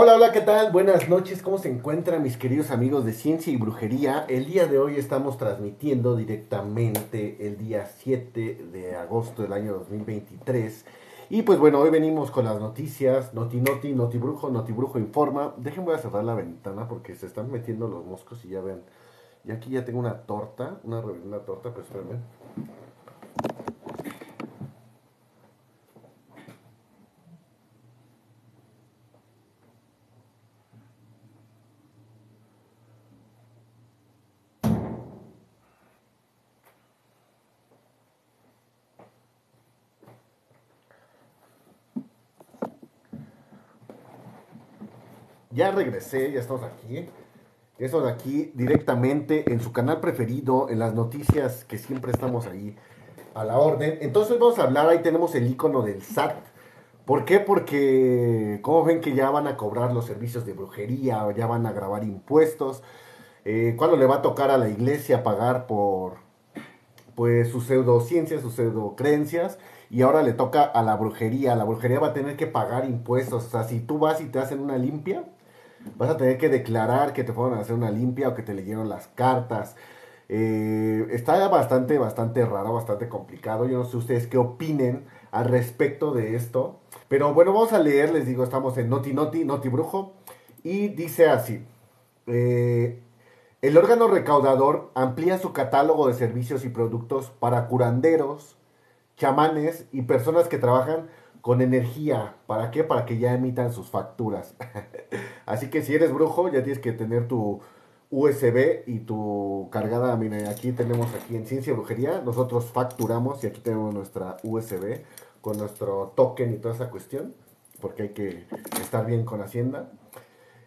Hola, hola, ¿qué tal? Buenas noches, ¿cómo se encuentran mis queridos amigos de Ciencia y Brujería? El día de hoy estamos transmitiendo directamente el día 7 de agosto del año 2023. Y pues bueno, hoy venimos con las noticias, Noti Noti, Noti Brujo, Noti Brujo Informa. A cerrar la ventana porque se están metiendo los moscos y ya ven. Y aquí ya tengo una torta, una, una torta, pues espérenme. Ya regresé, ya estamos aquí. Estamos aquí directamente en su canal preferido, en las noticias que siempre estamos ahí a la orden. Entonces vamos a hablar, ahí tenemos el icono del SAT. ¿Por qué? Porque, como ven que ya van a cobrar los servicios de brujería, ya van a grabar impuestos. Eh, ¿Cuándo le va a tocar a la iglesia pagar por pues sus pseudociencias, sus pseudocreencias? Y ahora le toca a la brujería. La brujería va a tener que pagar impuestos. O sea, si tú vas y te hacen una limpia, vas a tener que declarar que te fueron a hacer una limpia o que te leyeron las cartas. Eh, está bastante, bastante raro, bastante complicado. Yo no sé ustedes qué opinen al respecto de esto. Pero bueno, vamos a leer, les digo, estamos en Noti Noti, Noti Brujo. Y dice así. Eh, el órgano recaudador amplía su catálogo de servicios y productos para curanderos, chamanes y personas que trabajan con energía. ¿Para qué? Para que ya emitan sus facturas. Así que si eres brujo, ya tienes que tener tu USB y tu cargada. Mira, aquí tenemos aquí en Ciencia y Brujería. Nosotros facturamos y aquí tenemos nuestra USB con nuestro token y toda esa cuestión. Porque hay que estar bien con Hacienda.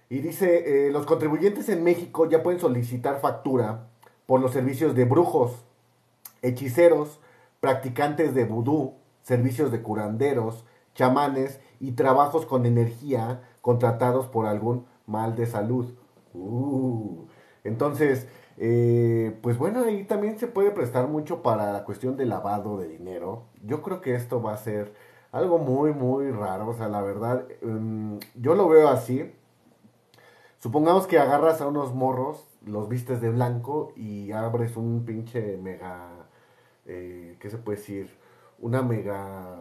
Y dice, eh, los contribuyentes en México ya pueden solicitar factura por los servicios de brujos, hechiceros, practicantes de vudú, servicios de curanderos, chamanes y trabajos con energía contratados por algún mal de salud. Uh. Entonces, eh, pues bueno, ahí también se puede prestar mucho para la cuestión de lavado de dinero. Yo creo que esto va a ser algo muy, muy raro. O sea, la verdad, um, yo lo veo así. Supongamos que agarras a unos morros, los vistes de blanco y abres un pinche mega, eh, ¿qué se puede decir? Una mega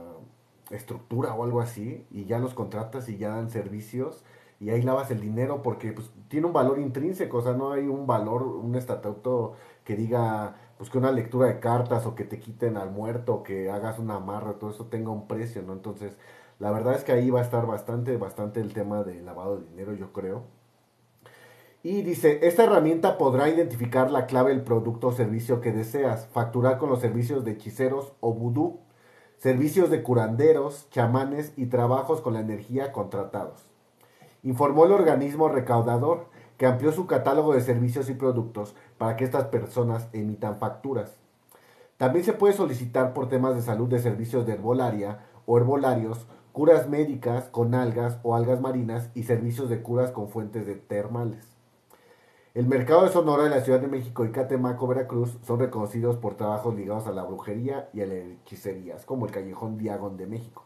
estructura o algo así y ya los contratas y ya dan servicios y ahí lavas el dinero porque pues tiene un valor intrínseco, o sea, no hay un valor, un estatuto que diga pues que una lectura de cartas o que te quiten al muerto, o que hagas una amarra, todo eso tenga un precio, ¿no? Entonces, la verdad es que ahí va a estar bastante, bastante el tema de lavado de dinero, yo creo. Y dice, esta herramienta podrá identificar la clave del producto o servicio que deseas, facturar con los servicios de hechiceros o vudú servicios de curanderos, chamanes y trabajos con la energía contratados. Informó el organismo recaudador que amplió su catálogo de servicios y productos para que estas personas emitan facturas. También se puede solicitar por temas de salud de servicios de herbolaria o herbolarios, curas médicas con algas o algas marinas y servicios de curas con fuentes de termales. El mercado de Sonora de la Ciudad de México y Catemaco, Veracruz, son reconocidos por trabajos ligados a la brujería y a las hechicerías, como el Callejón Diagon de México.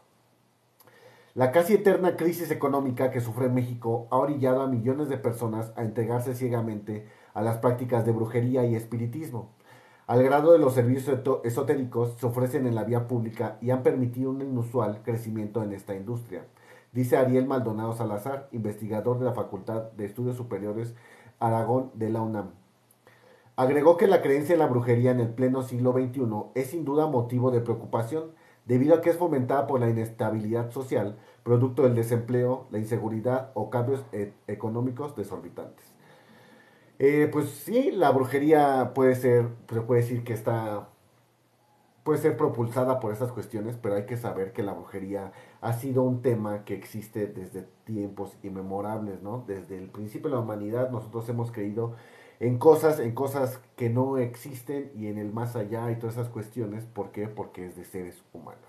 La casi eterna crisis económica que sufre México ha orillado a millones de personas a entregarse ciegamente a las prácticas de brujería y espiritismo, al grado de los servicios esotéricos se ofrecen en la vía pública y han permitido un inusual crecimiento en esta industria, dice Ariel Maldonado Salazar, investigador de la Facultad de Estudios Superiores Aragón de la UNAM. Agregó que la creencia en la brujería en el pleno siglo XXI es sin duda motivo de preocupación, debido a que es fomentada por la inestabilidad social, producto del desempleo, la inseguridad o cambios e-, económicos desorbitantes. Eh, pues sí, la brujería puede ser, se puede decir que está, puede ser propulsada por esas cuestiones, pero hay que saber que la brujería ha sido un tema que existe desde tiempos inmemorables, ¿no? Desde el principio de la humanidad nosotros hemos creído en cosas, en cosas que no existen y en el más allá y todas esas cuestiones. ¿Por qué? Porque es de seres humanos.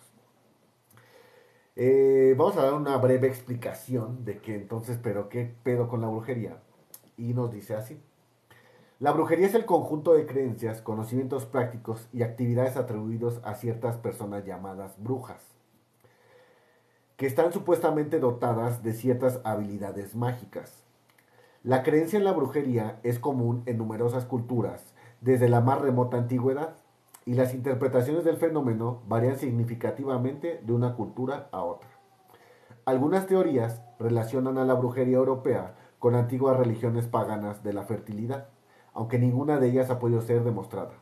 Eh, vamos a dar una breve explicación de que entonces, pero qué pedo con la brujería. Y nos dice así. La brujería es el conjunto de creencias, conocimientos prácticos y actividades atribuidos a ciertas personas llamadas brujas que están supuestamente dotadas de ciertas habilidades mágicas. La creencia en la brujería es común en numerosas culturas, desde la más remota antigüedad, y las interpretaciones del fenómeno varían significativamente de una cultura a otra. Algunas teorías relacionan a la brujería europea con antiguas religiones paganas de la fertilidad, aunque ninguna de ellas ha podido ser demostrada.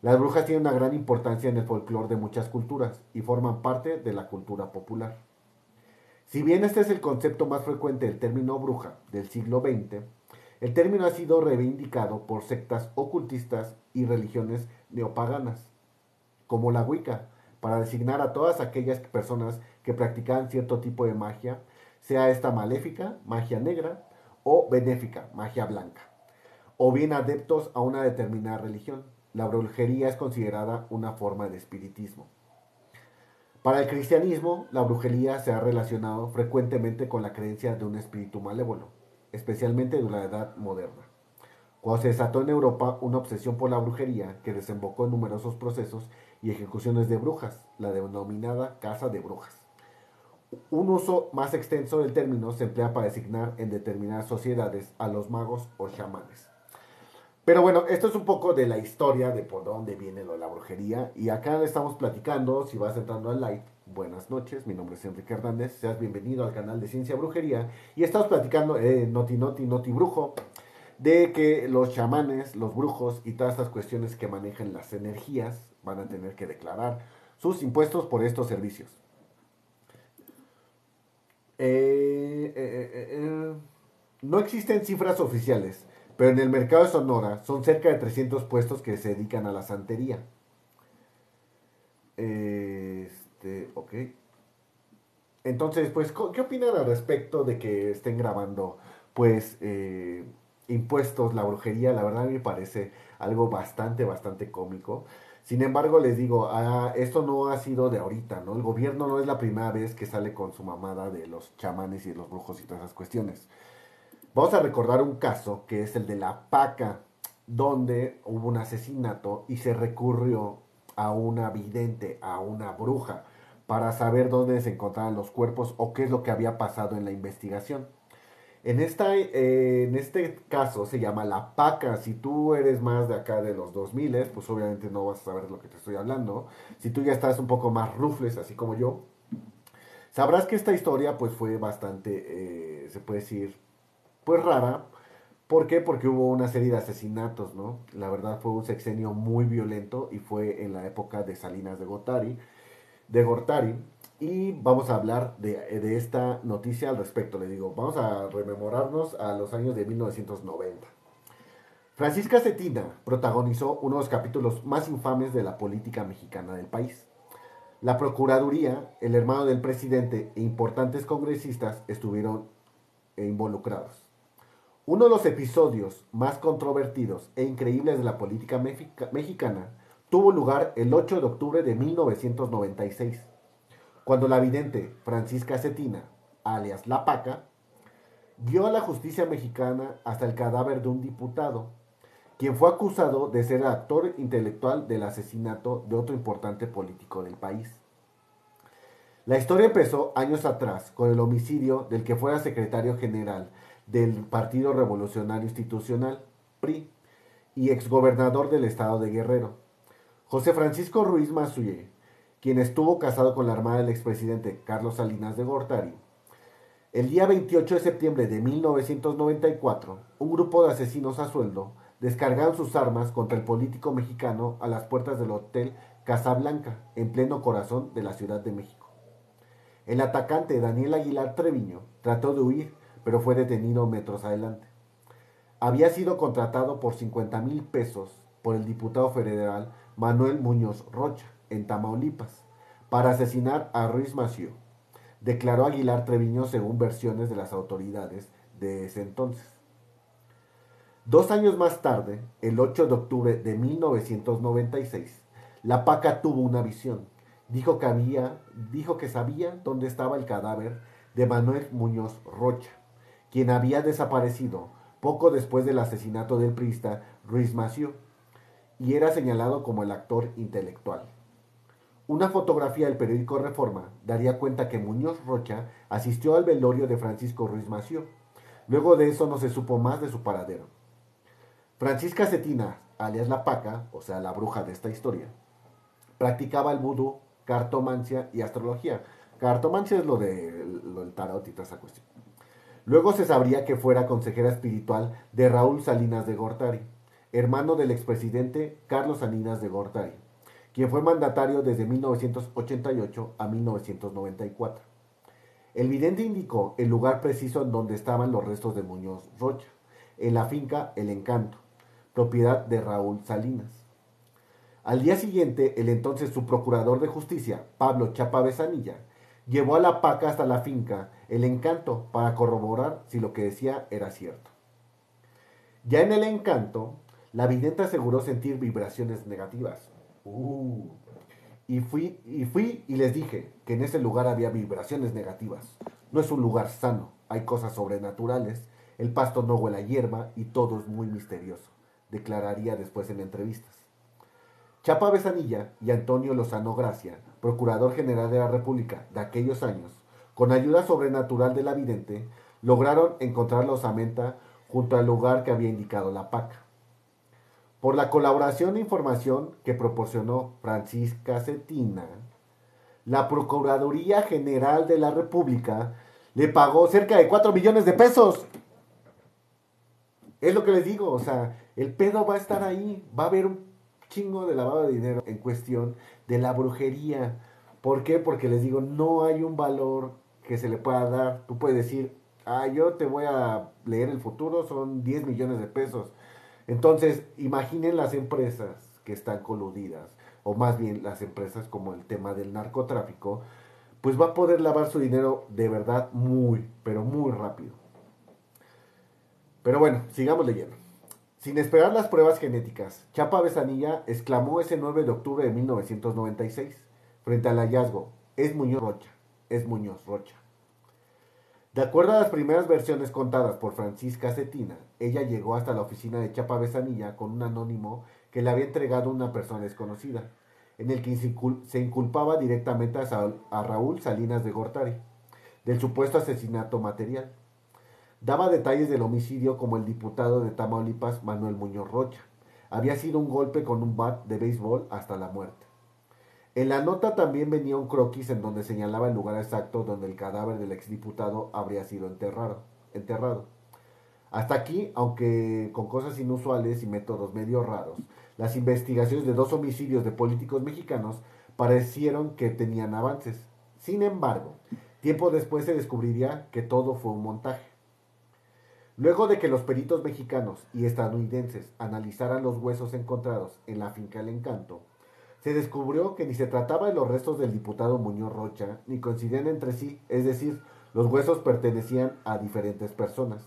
Las brujas tienen una gran importancia en el folclore de muchas culturas y forman parte de la cultura popular. Si bien este es el concepto más frecuente del término bruja del siglo XX, el término ha sido reivindicado por sectas ocultistas y religiones neopaganas, como la Wicca, para designar a todas aquellas personas que practicaban cierto tipo de magia, sea esta maléfica, magia negra, o benéfica, magia blanca, o bien adeptos a una determinada religión. La brujería es considerada una forma de espiritismo. Para el cristianismo, la brujería se ha relacionado frecuentemente con la creencia de un espíritu malévolo, especialmente de la edad moderna. Cuando se desató en Europa una obsesión por la brujería que desembocó en numerosos procesos y ejecuciones de brujas, la denominada Casa de Brujas. Un uso más extenso del término se emplea para designar en determinadas sociedades a los magos o chamanes. Pero bueno, esto es un poco de la historia de por dónde viene lo de la brujería. Y acá estamos platicando, si vas entrando al live, buenas noches, mi nombre es Enrique Hernández, seas bienvenido al canal de Ciencia Brujería. Y estamos platicando, eh, Noti Noti Noti Brujo, de que los chamanes, los brujos y todas estas cuestiones que manejan las energías van a tener que declarar sus impuestos por estos servicios. Eh, eh, eh, no existen cifras oficiales pero en el mercado de Sonora son cerca de 300 puestos que se dedican a la santería. Este, ok. Entonces, pues, ¿qué opinan al respecto de que estén grabando, pues, eh, impuestos, la brujería? La verdad me parece algo bastante, bastante cómico. Sin embargo, les digo, ah, esto no ha sido de ahorita, ¿no? El gobierno no es la primera vez que sale con su mamada de los chamanes y de los brujos y todas esas cuestiones. Vamos a recordar un caso que es el de la Paca, donde hubo un asesinato y se recurrió a una vidente, a una bruja, para saber dónde se encontraban los cuerpos o qué es lo que había pasado en la investigación. En, esta, eh, en este caso se llama la paca. Si tú eres más de acá de los 2000, pues obviamente no vas a saber de lo que te estoy hablando. Si tú ya estás un poco más rufles, así como yo, sabrás que esta historia pues fue bastante, eh, se puede decir, pues rara. ¿Por qué? Porque hubo una serie de asesinatos, ¿no? La verdad fue un sexenio muy violento y fue en la época de Salinas de Gortari. De Gortari y vamos a hablar de, de, esta noticia al respecto. Le digo, vamos a rememorarnos a los años de 1990. Francisca Cetina protagonizó uno de los capítulos más infames de la política mexicana del país. La Procuraduría, el hermano del presidente e importantes congresistas estuvieron involucrados. Uno de los episodios más controvertidos e increíbles de la política mexicana tuvo lugar el 8 de octubre de 1996, cuando la vidente Francisca Cetina, alias La Paca, guió a la justicia mexicana hasta el cadáver de un diputado, quien fue acusado de ser el actor intelectual del asesinato de otro importante político del país. La historia empezó años atrás con el homicidio del que fuera secretario general del Partido Revolucionario Institucional, PRI, y exgobernador del estado de Guerrero, José Francisco Ruiz Mazuye, quien estuvo casado con la hermana del expresidente Carlos Salinas de Gortari. El día 28 de septiembre de 1994, un grupo de asesinos a sueldo descargaron sus armas contra el político mexicano a las puertas del Hotel Casablanca, en pleno corazón de la Ciudad de México. El atacante Daniel Aguilar Treviño trató de huir, pero fue detenido metros adelante. Había sido contratado por 50 mil pesos por el diputado federal Manuel Muñoz Rocha, en Tamaulipas, para asesinar a Ruiz Mació, declaró Aguilar Treviño según versiones de las autoridades de ese entonces. Dos años más tarde, el 8 de octubre de 1996, la PACA tuvo una visión. Dijo que, había, dijo que sabía dónde estaba el cadáver de Manuel Muñoz Rocha, quien había desaparecido poco después del asesinato del priista Ruiz Mació y era señalado como el actor intelectual. Una fotografía del periódico Reforma daría cuenta que Muñoz Rocha asistió al velorio de Francisco Ruiz Mació. Luego de eso no se supo más de su paradero. Francisca Cetina, alias La Paca, o sea, la bruja de esta historia, practicaba el vudú, cartomancia y astrología. Cartomancia es lo, de, lo del tarot y toda esa cuestión. Luego se sabría que fuera consejera espiritual de Raúl Salinas de Gortari, hermano del expresidente Carlos Salinas de Gortari, quien fue mandatario desde 1988 a 1994. El vidente indicó el lugar preciso en donde estaban los restos de Muñoz Rocha, en la finca El Encanto, propiedad de Raúl Salinas. Al día siguiente, el entonces subprocurador de justicia, Pablo Chapa Besanilla, llevó a la paca hasta la finca el encanto para corroborar si lo que decía era cierto. Ya en el encanto, la vidente aseguró sentir vibraciones negativas. Uh. y, fui, y fui y les dije que en ese lugar había vibraciones negativas. No es un lugar sano, hay cosas sobrenaturales, el pasto no huele a hierba y todo es muy misterioso, declararía después en entrevistas. Chapa Besanilla y Antonio Lozano Gracia, procurador general de la República de aquellos años, con ayuda sobrenatural de la vidente, lograron encontrar la osamenta junto al lugar que había indicado la paca. Por la colaboración e información que proporcionó Francisca Cetina, la Procuraduría General de la República le pagó cerca de 4 millones de pesos. Es lo que les digo, o sea, el pedo va a estar ahí, va a haber un chingo de lavado de dinero en cuestión de la brujería. ¿Por qué? Porque les digo, no hay un valor que se le pueda dar. Tú puedes decir, ah, yo te voy a leer el futuro, son 10 millones de pesos. Entonces, imaginen las empresas que están coludidas, o más bien las empresas como el tema del narcotráfico, pues va a poder lavar su dinero de verdad muy, pero muy rápido. Pero bueno, sigamos leyendo. Sin esperar las pruebas genéticas, Chapa Besanilla exclamó ese 9 de octubre de 1996, frente al hallazgo, es Muñoz Rocha es Muñoz Rocha. De acuerdo a las primeras versiones contadas por Francisca Cetina, ella llegó hasta la oficina de Chapa Besanilla con un anónimo que le había entregado una persona desconocida, en el que se inculpaba directamente a Raúl Salinas de Gortari, del supuesto asesinato material. Daba detalles del homicidio como el diputado de Tamaulipas Manuel Muñoz Rocha. Había sido un golpe con un bat de béisbol hasta la muerte. En la nota también venía un croquis en donde señalaba el lugar exacto donde el cadáver del exdiputado habría sido enterrado. enterrado. Hasta aquí, aunque con cosas inusuales y métodos medio raros, las investigaciones de dos homicidios de políticos mexicanos parecieron que tenían avances. Sin embargo, tiempo después se descubriría que todo fue un montaje. Luego de que los peritos mexicanos y estadounidenses analizaran los huesos encontrados en la finca El Encanto, se descubrió que ni se trataba de los restos del diputado Muñoz Rocha, ni coincidían entre sí, es decir, los huesos pertenecían a diferentes personas.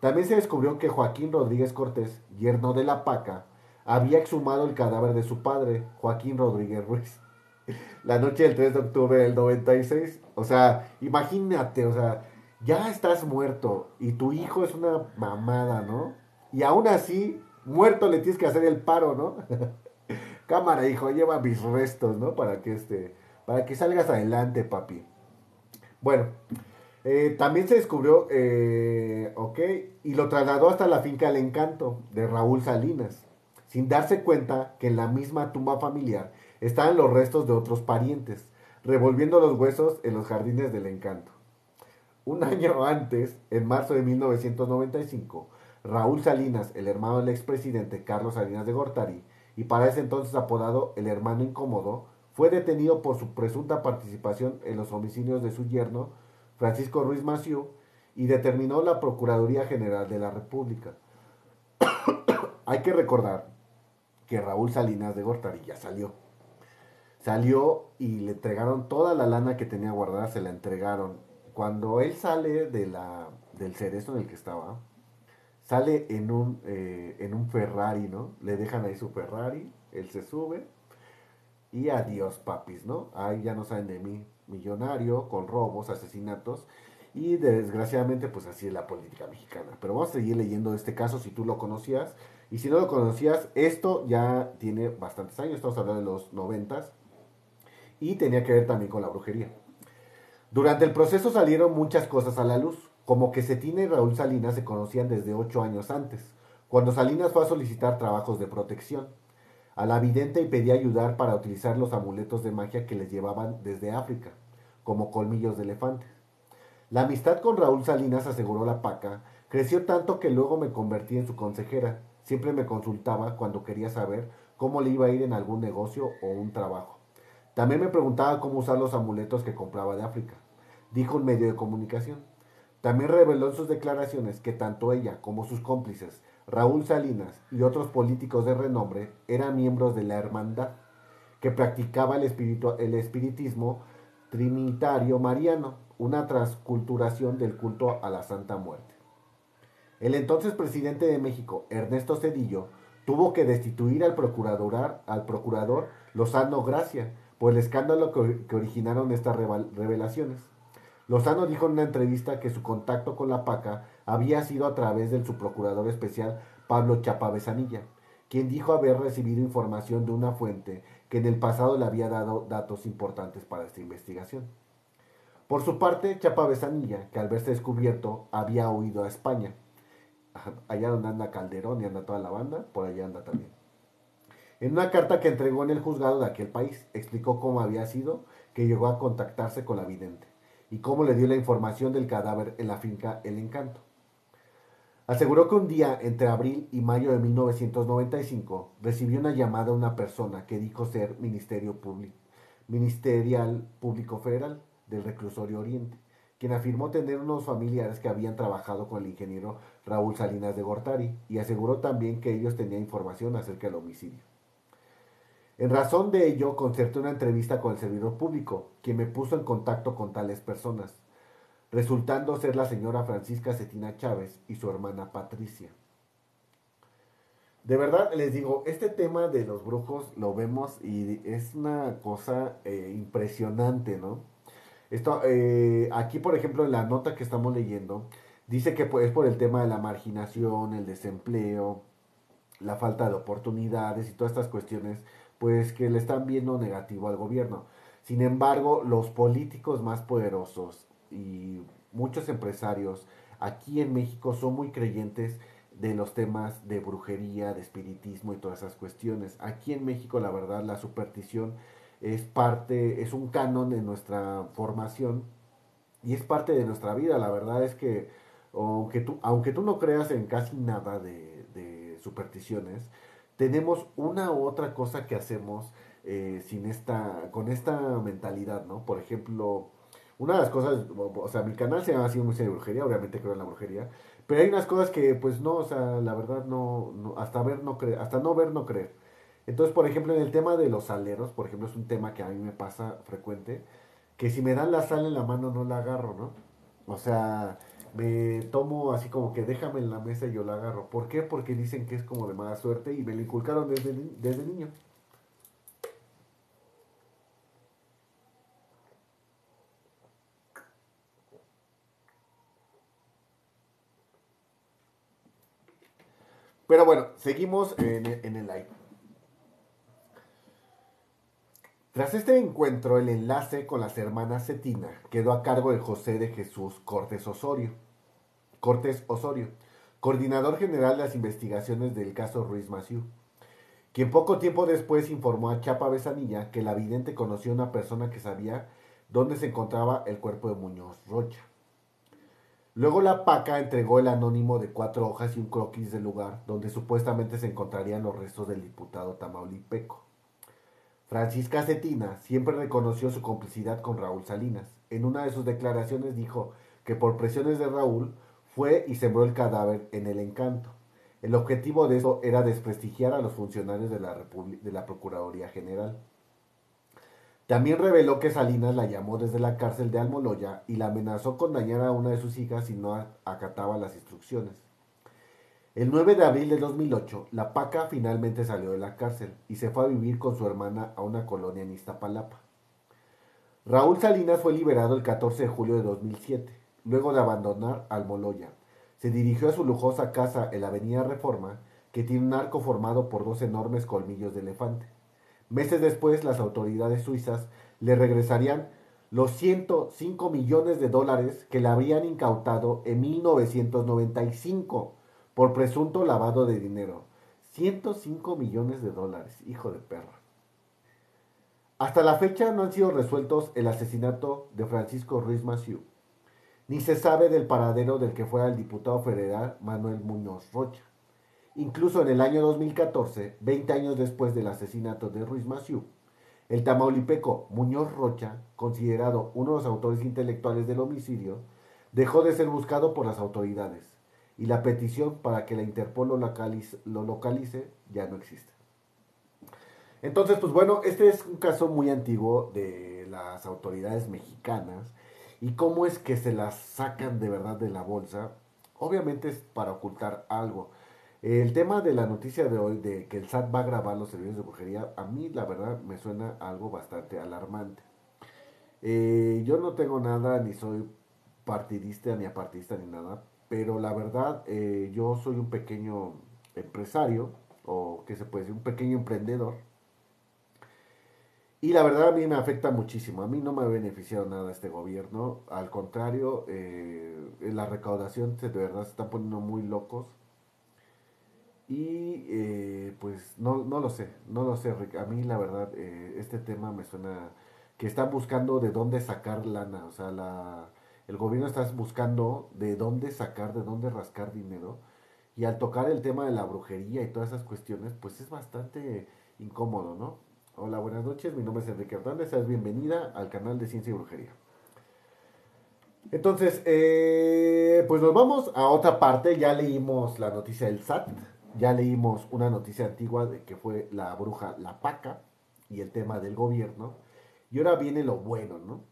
También se descubrió que Joaquín Rodríguez Cortés, yerno de la Paca, había exhumado el cadáver de su padre, Joaquín Rodríguez Ruiz, la noche del 3 de octubre del 96. O sea, imagínate, o sea, ya estás muerto y tu hijo es una mamada, ¿no? Y aún así, muerto le tienes que hacer el paro, ¿no? cámara, hijo, lleva mis restos, ¿no? Para que este, para que salgas adelante, papi. Bueno, eh, también se descubrió, eh, ok, y lo trasladó hasta la finca El Encanto de Raúl Salinas, sin darse cuenta que en la misma tumba familiar estaban los restos de otros parientes, revolviendo los huesos en los jardines del Encanto. Un año antes, en marzo de 1995, Raúl Salinas, el hermano del expresidente Carlos Salinas de Gortari, y para ese entonces apodado el hermano incómodo, fue detenido por su presunta participación en los homicidios de su yerno, Francisco Ruiz Maciú, y determinó la Procuraduría General de la República. Hay que recordar que Raúl Salinas de Gortari ya salió. Salió y le entregaron toda la lana que tenía guardada, se la entregaron. Cuando él sale de la, del cerezo en el que estaba, sale en un, eh, en un Ferrari, ¿no? Le dejan ahí su Ferrari, él se sube y adiós, papis, ¿no? Ahí ya no saben de mí, millonario, con robos, asesinatos. Y desgraciadamente, pues así es la política mexicana. Pero vamos a seguir leyendo este caso si tú lo conocías. Y si no lo conocías, esto ya tiene bastantes años, estamos hablando de los noventas. y tenía que ver también con la brujería. Durante el proceso salieron muchas cosas a la luz, como que Cetina y Raúl Salinas se conocían desde ocho años antes, cuando Salinas fue a solicitar trabajos de protección a la vidente y pedía ayudar para utilizar los amuletos de magia que les llevaban desde África, como colmillos de elefante. La amistad con Raúl Salinas, aseguró la paca, creció tanto que luego me convertí en su consejera. Siempre me consultaba cuando quería saber cómo le iba a ir en algún negocio o un trabajo. También me preguntaba cómo usar los amuletos que compraba de África, dijo un medio de comunicación. También reveló en sus declaraciones que tanto ella como sus cómplices, Raúl Salinas y otros políticos de renombre, eran miembros de la hermandad, que practicaba el, el espiritismo trinitario mariano, una transculturación del culto a la Santa Muerte. El entonces presidente de México, Ernesto Cedillo, tuvo que destituir al procurador, al procurador Lozano Gracia por el escándalo que, originaron estas revelaciones. Lozano dijo en una entrevista que su contacto con la PACA había sido a través del subprocurador especial Pablo Chapavesanilla, quien dijo haber recibido información de una fuente que en el pasado le había dado datos importantes para esta investigación. Por su parte, Chapavesanilla, que al verse descubierto había huido a España, allá donde anda Calderón y anda toda la banda, por allá anda también. En una carta que entregó en el juzgado de aquel país, explicó cómo había sido que llegó a contactarse con la vidente y cómo le dio la información del cadáver en la finca El Encanto. Aseguró que un día entre abril y mayo de 1995 recibió una llamada de una persona que dijo ser Ministerio Público, Ministerial Público Federal del Reclusorio Oriente, quien afirmó tener unos familiares que habían trabajado con el ingeniero Raúl Salinas de Gortari y aseguró también que ellos tenían información acerca del homicidio. En razón de ello, concerté una entrevista con el servidor público, quien me puso en contacto con tales personas, resultando ser la señora Francisca Cetina Chávez y su hermana Patricia. De verdad, les digo, este tema de los brujos lo vemos y es una cosa eh, impresionante, ¿no? Esto, eh, aquí, por ejemplo, en la nota que estamos leyendo, dice que es por el tema de la marginación, el desempleo, la falta de oportunidades y todas estas cuestiones pues que le están viendo negativo al gobierno. Sin embargo, los políticos más poderosos y muchos empresarios aquí en México son muy creyentes de los temas de brujería, de espiritismo y todas esas cuestiones. Aquí en México, la verdad, la superstición es parte, es un canon de nuestra formación y es parte de nuestra vida. La verdad es que, aunque tú, aunque tú no creas en casi nada de, de supersticiones, tenemos una u otra cosa que hacemos eh, sin esta, con esta mentalidad, ¿no? Por ejemplo, una de las cosas, o sea, mi canal se llama así muy de brujería, obviamente creo en la brujería, pero hay unas cosas que, pues no, o sea, la verdad no, hasta ver no creer, hasta no ver no creer. Entonces, por ejemplo, en el tema de los aleros, por ejemplo, es un tema que a mí me pasa frecuente, que si me dan la sal en la mano no la agarro, ¿no? O sea, me tomo así como que déjame en la mesa y yo la agarro. ¿Por qué? Porque dicen que es como de mala suerte y me lo inculcaron desde, desde niño. Pero bueno, seguimos en, en el live. Tras este encuentro, el enlace con las hermanas Cetina quedó a cargo de José de Jesús Cortés Osorio, Cortés Osorio, coordinador general de las investigaciones del caso Ruiz Maciú, quien poco tiempo después informó a Chapa Besanilla que la vidente conoció a una persona que sabía dónde se encontraba el cuerpo de Muñoz Rocha. Luego la PACA entregó el anónimo de cuatro hojas y un croquis del lugar donde supuestamente se encontrarían los restos del diputado Tamaulipeco. Francisca Cetina siempre reconoció su complicidad con Raúl Salinas. En una de sus declaraciones dijo que por presiones de Raúl fue y sembró el cadáver en el encanto. El objetivo de eso era desprestigiar a los funcionarios de la, de la Procuraduría General. También reveló que Salinas la llamó desde la cárcel de Almoloya y la amenazó con dañar a una de sus hijas si no acataba las instrucciones. El 9 de abril de 2008, la Paca finalmente salió de la cárcel y se fue a vivir con su hermana a una colonia en Iztapalapa. Raúl Salinas fue liberado el 14 de julio de 2007, luego de abandonar Almoloya. Se dirigió a su lujosa casa en la avenida Reforma, que tiene un arco formado por dos enormes colmillos de elefante. Meses después, las autoridades suizas le regresarían los 105 millones de dólares que le habían incautado en 1995 por presunto lavado de dinero. 105 millones de dólares, hijo de perra. Hasta la fecha no han sido resueltos el asesinato de Francisco Ruiz Maciú, ni se sabe del paradero del que fue el diputado federal Manuel Muñoz Rocha. Incluso en el año 2014, 20 años después del asesinato de Ruiz Maciú, el tamaulipeco Muñoz Rocha, considerado uno de los autores intelectuales del homicidio, dejó de ser buscado por las autoridades y la petición para que la Interpol lo localice, ya no existe. Entonces, pues bueno, este es un caso muy antiguo de las autoridades mexicanas y cómo es que se las sacan de verdad de la bolsa. Obviamente es para ocultar algo. El tema de la noticia de hoy de que el SAT va a grabar los servicios de brujería, a mí la verdad me suena algo bastante alarmante. Eh, yo no tengo nada, ni soy partidista, ni apartista, ni nada, pero la verdad eh, yo soy un pequeño empresario, o que se puede decir, un pequeño emprendedor. Y la verdad a mí me afecta muchísimo. A mí no me ha beneficiado nada este gobierno. Al contrario, eh, la recaudación de verdad se están poniendo muy locos. Y eh, pues no, no lo sé, no lo sé, Rick. A mí la verdad, eh, este tema me suena que están buscando de dónde sacar lana. O sea, la, el gobierno está buscando de dónde sacar, de dónde rascar dinero. Y al tocar el tema de la brujería y todas esas cuestiones, pues es bastante incómodo, ¿no? Hola, buenas noches. Mi nombre es Enrique Hernández. Seas bienvenida al canal de Ciencia y Brujería. Entonces, eh, pues nos vamos a otra parte. Ya leímos la noticia del SAT ya leímos una noticia antigua de que fue la bruja La Paca y el tema del gobierno. Y ahora viene lo bueno, ¿no?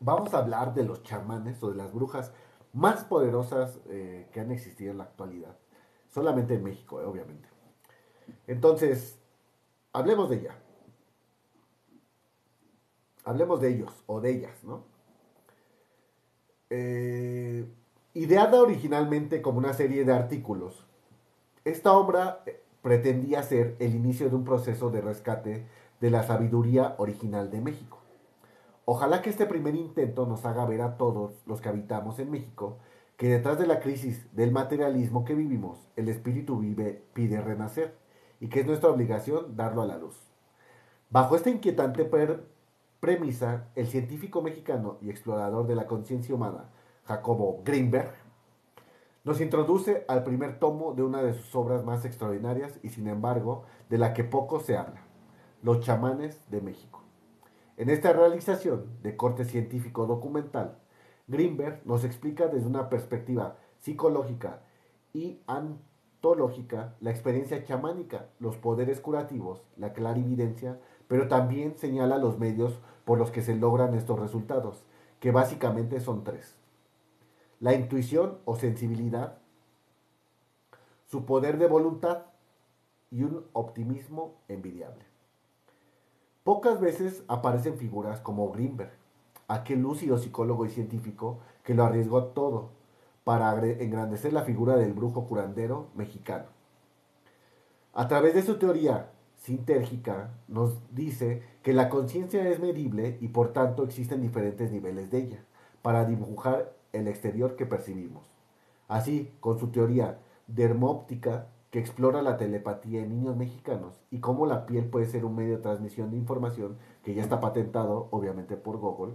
Vamos a hablar de los chamanes o de las brujas más poderosas eh, que han existido en la actualidad. Solamente en México, eh, obviamente. Entonces, hablemos de ella. Hablemos de ellos o de ellas, ¿no? Eh, ideada originalmente como una serie de artículos esta obra pretendía ser el inicio de un proceso de rescate de la sabiduría original de México. Ojalá que este primer intento nos haga ver a todos los que habitamos en México que detrás de la crisis del materialismo que vivimos, el espíritu vive pide renacer y que es nuestra obligación darlo a la luz. Bajo esta inquietante premisa, el científico mexicano y explorador de la conciencia humana, Jacobo Greenberg, nos introduce al primer tomo de una de sus obras más extraordinarias y sin embargo de la que poco se habla, Los chamanes de México. En esta realización de corte científico documental, Greenberg nos explica desde una perspectiva psicológica y antológica la experiencia chamánica, los poderes curativos, la clarividencia, pero también señala los medios por los que se logran estos resultados, que básicamente son tres la intuición o sensibilidad, su poder de voluntad y un optimismo envidiable. Pocas veces aparecen figuras como Greenberg, aquel lúcido psicólogo y científico que lo arriesgó todo para engrandecer la figura del brujo curandero mexicano. A través de su teoría sintérgica nos dice que la conciencia es medible y por tanto existen diferentes niveles de ella para dibujar el exterior que percibimos. Así, con su teoría dermóptica que explora la telepatía en niños mexicanos y cómo la piel puede ser un medio de transmisión de información que ya está patentado, obviamente, por Google.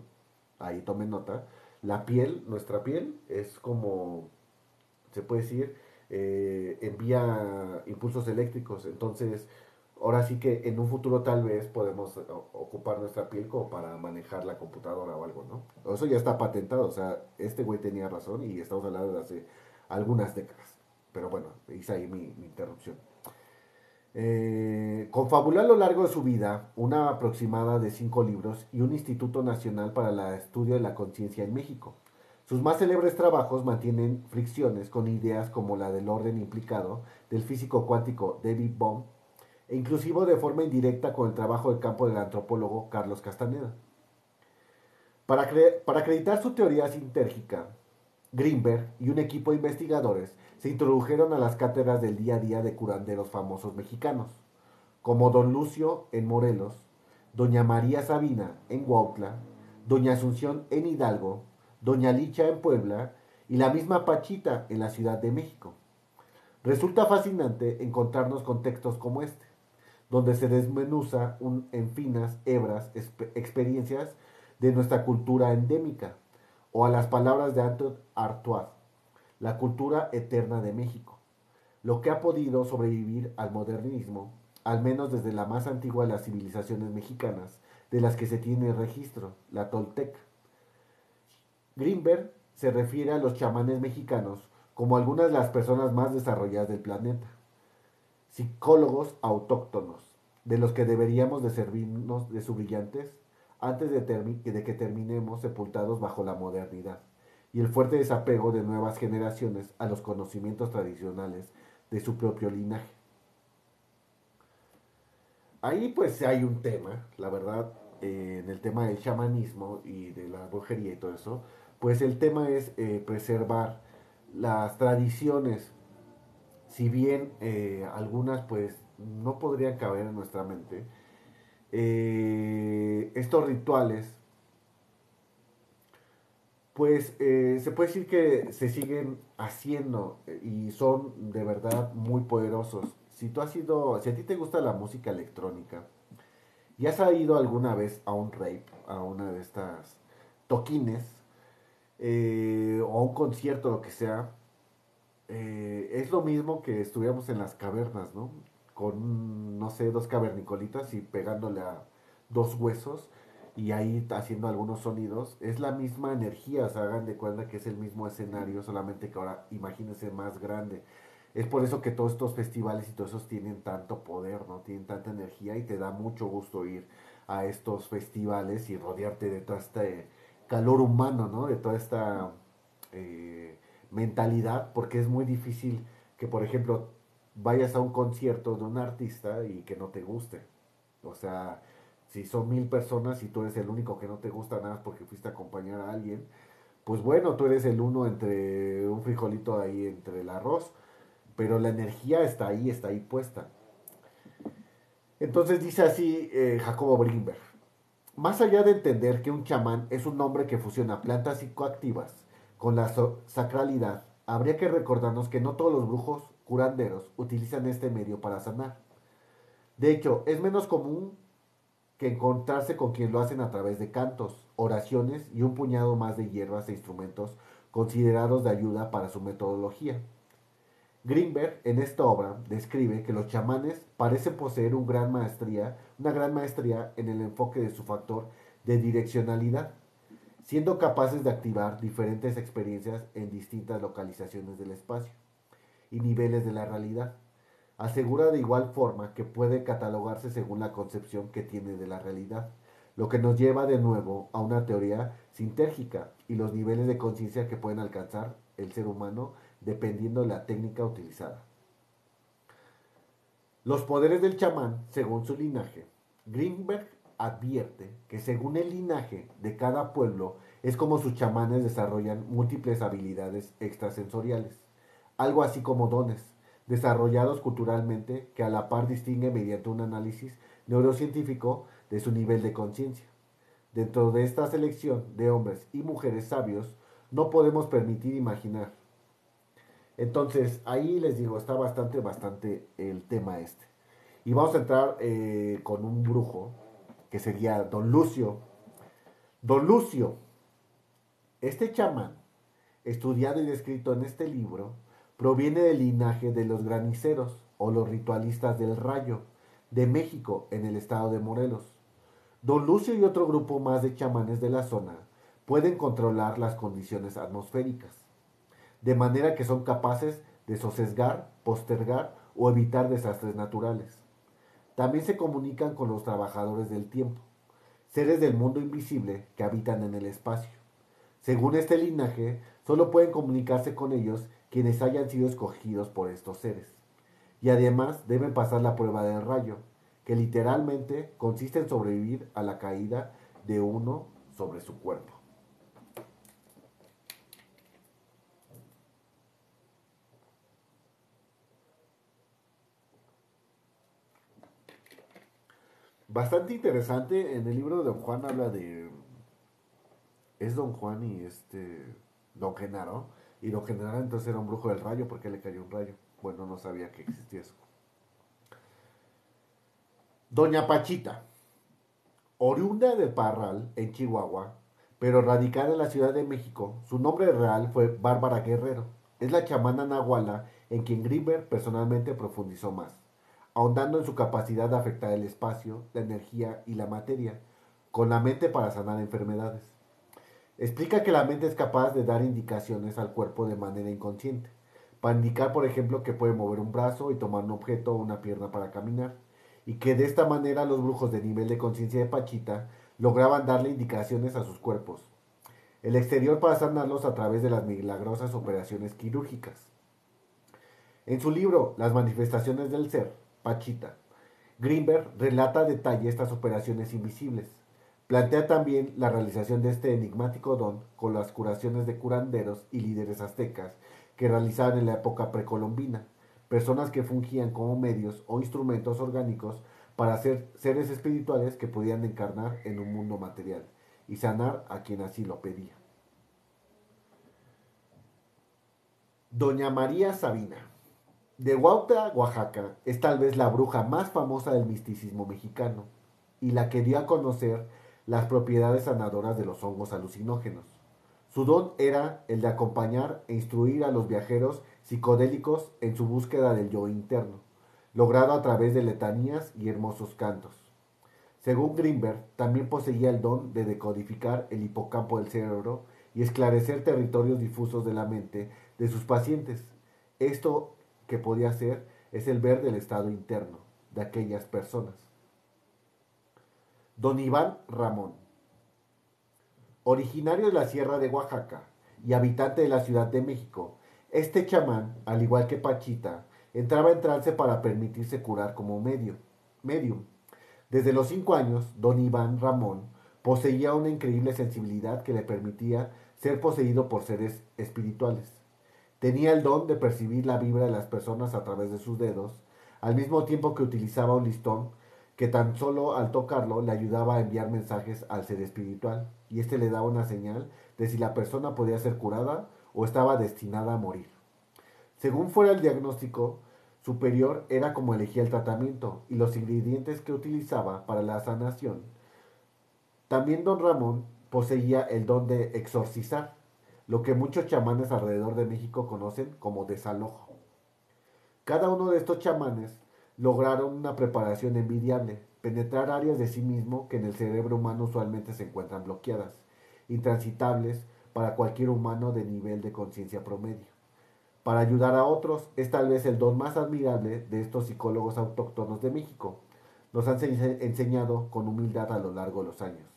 Ahí tomen nota. La piel, nuestra piel, es como, se puede decir, eh, envía impulsos eléctricos. Entonces, ahora sí que en un futuro tal vez podemos ocupar nuestra piel como para manejar la computadora o algo, ¿no? Eso ya está patentado, o sea, este güey tenía razón y estamos hablando de hace algunas décadas. Pero bueno, hice ahí mi, interrupción. Eh, confabuló a lo largo de su vida una aproximada de cinco libros y un Instituto Nacional para el Estudio de la Conciencia en México. Sus más célebres trabajos mantienen fricciones con ideas como la del orden implicado del físico cuántico David Bohm e inclusive de forma indirecta con el trabajo de campo del antropólogo Carlos Castaneda. Para, para acreditar su teoría sintérgica, Greenberg y un equipo de investigadores se introdujeron a las cátedras del día a día de curanderos famosos mexicanos, como Don Lucio en Morelos, Doña María Sabina en Huautla, Doña Asunción en Hidalgo, Doña Licha en Puebla y la misma Pachita en la Ciudad de México. Resulta fascinante encontrarnos con textos como este, donde se desmenuza en finas, hebras experiencias de nuestra cultura endémica, o a las palabras de Anton Artois, la cultura eterna de México, lo que ha podido sobrevivir al modernismo al menos desde la más antigua de las civilizaciones mexicanas, de las que se tiene registro, la Toltec. Greenberg se refiere a los chamanes mexicanos como algunas de las personas más desarrolladas del planeta, psicólogos autóctonos, de los que deberíamos de servirnos de su brillantes antes de, que terminemos sepultados bajo la modernidad y el fuerte desapego de nuevas generaciones a los conocimientos tradicionales de su propio linaje. Ahí pues hay un tema, la verdad, eh, en el tema del chamanismo y de la brujería y todo eso, pues el tema es eh, preservar las tradiciones, si bien eh, algunas pues no podrían caber en nuestra mente, estos rituales pues se puede decir que se siguen haciendo y son de verdad muy poderosos si tú has ido, si a ti te gusta la música electrónica y has ido alguna vez a un rape, a una de estas toquines, eh, o a un concierto, lo que sea, eh, es lo mismo que estuviéramos en las cavernas, ¿no? Con, no sé, dos cavernicolitas y pegándole a dos huesos y ahí haciendo algunos sonidos. Es la misma energía, o sea, hagan de cuenta que es el mismo escenario, solamente que ahora imagínense más grande. Es por eso que todos estos festivales y todos esos tienen tanto poder, ¿no? Tienen tanta energía y te da mucho gusto ir a estos festivales y rodearte de todo este calor humano, ¿no? De toda esta eh, mentalidad, porque es muy difícil que, por ejemplo, vayas a un concierto de un artista y que no te guste. O sea, si son mil personas y tú eres el único que no te gusta nada porque fuiste a acompañar a alguien, pues bueno, tú eres el uno entre un frijolito ahí entre el arroz pero la energía está ahí, está ahí puesta. Entonces dice así eh, Jacobo Brinberg. Más allá de entender que un chamán es un hombre que fusiona plantas psicoactivas con la sacralidad, habría que recordarnos que no todos los brujos curanderos utilizan este medio para sanar. De hecho, es menos común que encontrarse con quien lo hacen a través de cantos, oraciones y un puñado más de hierbas e instrumentos considerados de ayuda para su metodología. Greenberg en esta obra describe que los chamanes parecen poseer gran maestría, una gran maestría en el enfoque de su factor de direccionalidad, siendo capaces de activar diferentes experiencias en distintas localizaciones del espacio y niveles de la realidad. Asegura de igual forma que puede catalogarse según la concepción que tiene de la realidad, lo que nos lleva de nuevo a una teoría sintérgica y los niveles de conciencia que pueden alcanzar el ser humano dependiendo de la técnica utilizada. Los poderes del chamán, según su linaje. Greenberg advierte que según el linaje de cada pueblo es como sus chamanes desarrollan múltiples habilidades extrasensoriales, algo así como dones, desarrollados culturalmente que a la par distingue mediante un análisis neurocientífico de su nivel de conciencia. Dentro de esta selección de hombres y mujeres sabios, no podemos permitir imaginar entonces, ahí les digo, está bastante, bastante el tema este. Y vamos a entrar eh, con un brujo, que sería Don Lucio. Don Lucio, este chamán, estudiado y descrito en este libro, proviene del linaje de los graniceros o los ritualistas del rayo de México en el estado de Morelos. Don Lucio y otro grupo más de chamanes de la zona pueden controlar las condiciones atmosféricas de manera que son capaces de sosesgar, postergar o evitar desastres naturales. También se comunican con los trabajadores del tiempo, seres del mundo invisible que habitan en el espacio. Según este linaje, solo pueden comunicarse con ellos quienes hayan sido escogidos por estos seres. Y además deben pasar la prueba del rayo, que literalmente consiste en sobrevivir a la caída de uno sobre su cuerpo. bastante interesante. En el libro de Don Juan habla de. Es Don Juan y este. Don Genaro. Y Don Genaro entonces era un brujo del rayo porque le cayó un rayo. Bueno, no sabía que existía eso. Doña Pachita. Oriunda de Parral, en Chihuahua, pero radicada en la Ciudad de México, su nombre real fue Bárbara Guerrero. Es la chamana nahuala en quien Grimberg personalmente profundizó más, ahondando en su capacidad de afectar el espacio, la energía y la materia, con la mente para sanar enfermedades. Explica que la mente es capaz de dar indicaciones al cuerpo de manera inconsciente, para indicar, por ejemplo, que puede mover un brazo y tomar un objeto o una pierna para caminar, y que de esta manera los brujos de nivel de conciencia de Pachita lograban darle indicaciones a sus cuerpos. El exterior para sanarlos a través de las milagrosas operaciones quirúrgicas. En su libro Las manifestaciones del ser, Pachita, Greenberg relata a detalle estas operaciones invisibles. Plantea también la realización de este enigmático don con las curaciones de curanderos y líderes aztecas que realizaban en la época precolombina, personas que fungían como medios o instrumentos orgánicos para ser seres espirituales que podían encarnar en un mundo material y sanar a quien así lo pedía. Doña María Sabina. De Huautla, Oaxaca, es tal vez la bruja más famosa del misticismo mexicano y la que dio a conocer las propiedades sanadoras de los hongos alucinógenos. Su don era el de acompañar e instruir a los viajeros psicodélicos en su búsqueda del yo interno logrado a través de letanías y hermosos cantos. Según Greenberg, también poseía el don de decodificar el hipocampo del cerebro y esclarecer territorios difusos de la mente de sus pacientes. Esto que podía hacer es el ver del estado interno de aquellas personas. Don Iván Ramón, originario de la Sierra de Oaxaca y habitante de la Ciudad de México, este chamán, al igual que Pachita, entraba en trance para permitirse curar como medio, medium. Desde los cinco años, don Iván Ramón poseía una increíble sensibilidad que le permitía ser poseído por seres espirituales. Tenía el don de percibir la vibra de las personas a través de sus dedos, al mismo tiempo que utilizaba un listón que tan solo al tocarlo le ayudaba a enviar mensajes al ser espiritual, y éste le daba una señal de si la persona podía ser curada o estaba destinada a morir. Según fuera el diagnóstico superior, era como elegía el tratamiento y los ingredientes que utilizaba para la sanación. También don Ramón poseía el don de exorcizar, lo que muchos chamanes alrededor de México conocen como desalojo. Cada uno de estos chamanes lograron una preparación envidiable, penetrar áreas de sí mismo que en el cerebro humano usualmente se encuentran bloqueadas, intransitables para cualquier humano de nivel de conciencia promedio para ayudar a otros es tal vez el don más admirable de estos psicólogos autóctonos de México. Nos han enseñado con humildad a lo largo de los años.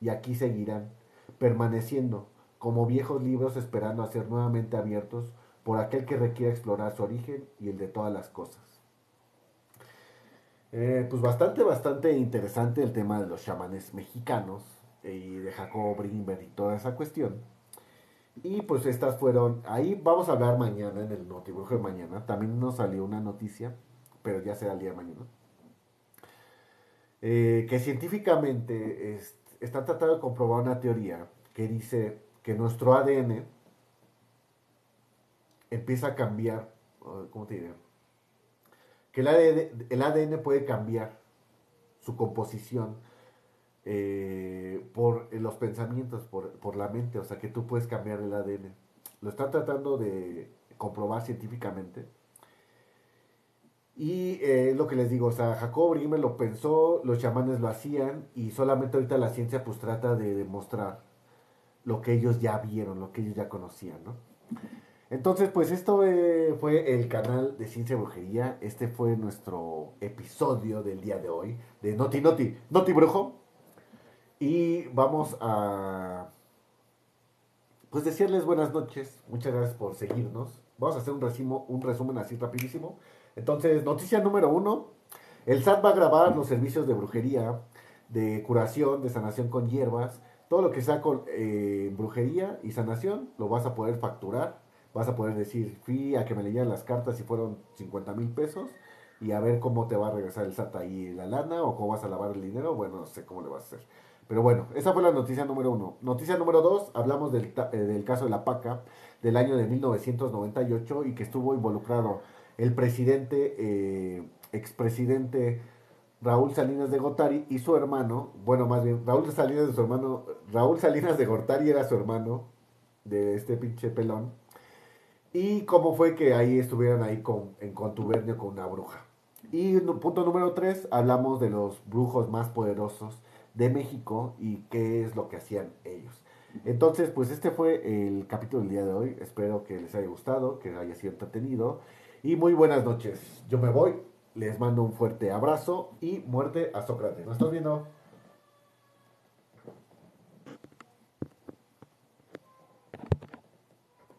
Y aquí seguirán, permaneciendo como viejos libros esperando a ser nuevamente abiertos por aquel que requiera explorar su origen y el de todas las cosas. Eh, pues bastante, bastante interesante el tema de los chamanes mexicanos y de Jacob Brinberg y toda esa cuestión. Y pues estas fueron, ahí vamos a hablar mañana en el Notibrujo de mañana. También nos salió una noticia, pero ya será el día de mañana. Eh, que científicamente están tratando de comprobar una teoría que dice que nuestro ADN empieza a cambiar, ¿cómo te diré? Que el ADN, puede cambiar su composición eh, por los pensamientos, por, la mente, o sea que tú puedes cambiar el ADN. Lo están tratando de comprobar científicamente. Y eh, lo que les digo, o sea, Jacob Brimmer lo pensó, los chamanes lo hacían y solamente ahorita la ciencia pues trata de demostrar lo que ellos ya vieron, lo que ellos ya conocían, ¿no? Entonces, pues esto eh, fue el canal de Ciencia y Brujería. Este fue nuestro episodio del día de hoy de Noti Noti Noti Brujo. Y vamos a pues decirles buenas noches. Muchas gracias por seguirnos. Vamos a hacer un, un resumen así rapidísimo. Entonces, noticia número uno. El SAT va a grabar los servicios de brujería, de curación, de sanación con hierbas. Todo lo que sea con eh, brujería y sanación lo vas a poder facturar. Vas a poder decir, fui a que me leyeran las cartas y fueron 50 mil pesos. y a ver cómo te va a regresar el SAT ahí la lana o cómo vas a lavar el dinero. Bueno, no sé cómo le vas a hacer. Pero bueno, esa fue la noticia número uno. Noticia número dos, hablamos del, eh, del caso de la PACA del año de 1998 y que estuvo involucrado el presidente, eh, expresidente Raúl Salinas de Gortari y su hermano, bueno, más bien, Raúl Salinas de su hermano, Raúl Salinas de Gortari era su hermano de este pinche pelón. Y cómo fue que ahí estuvieran ahí con, en contubernio con una bruja. Y punto número tres, hablamos de los brujos más poderosos de México y qué es lo que hacían ellos. Entonces, pues este fue el capítulo del día de hoy. Espero que les haya gustado, que haya sido entretenido. Y muy buenas noches. Yo me voy. Les mando un fuerte abrazo y muerte a Sócrates. ¿Nos estás viendo?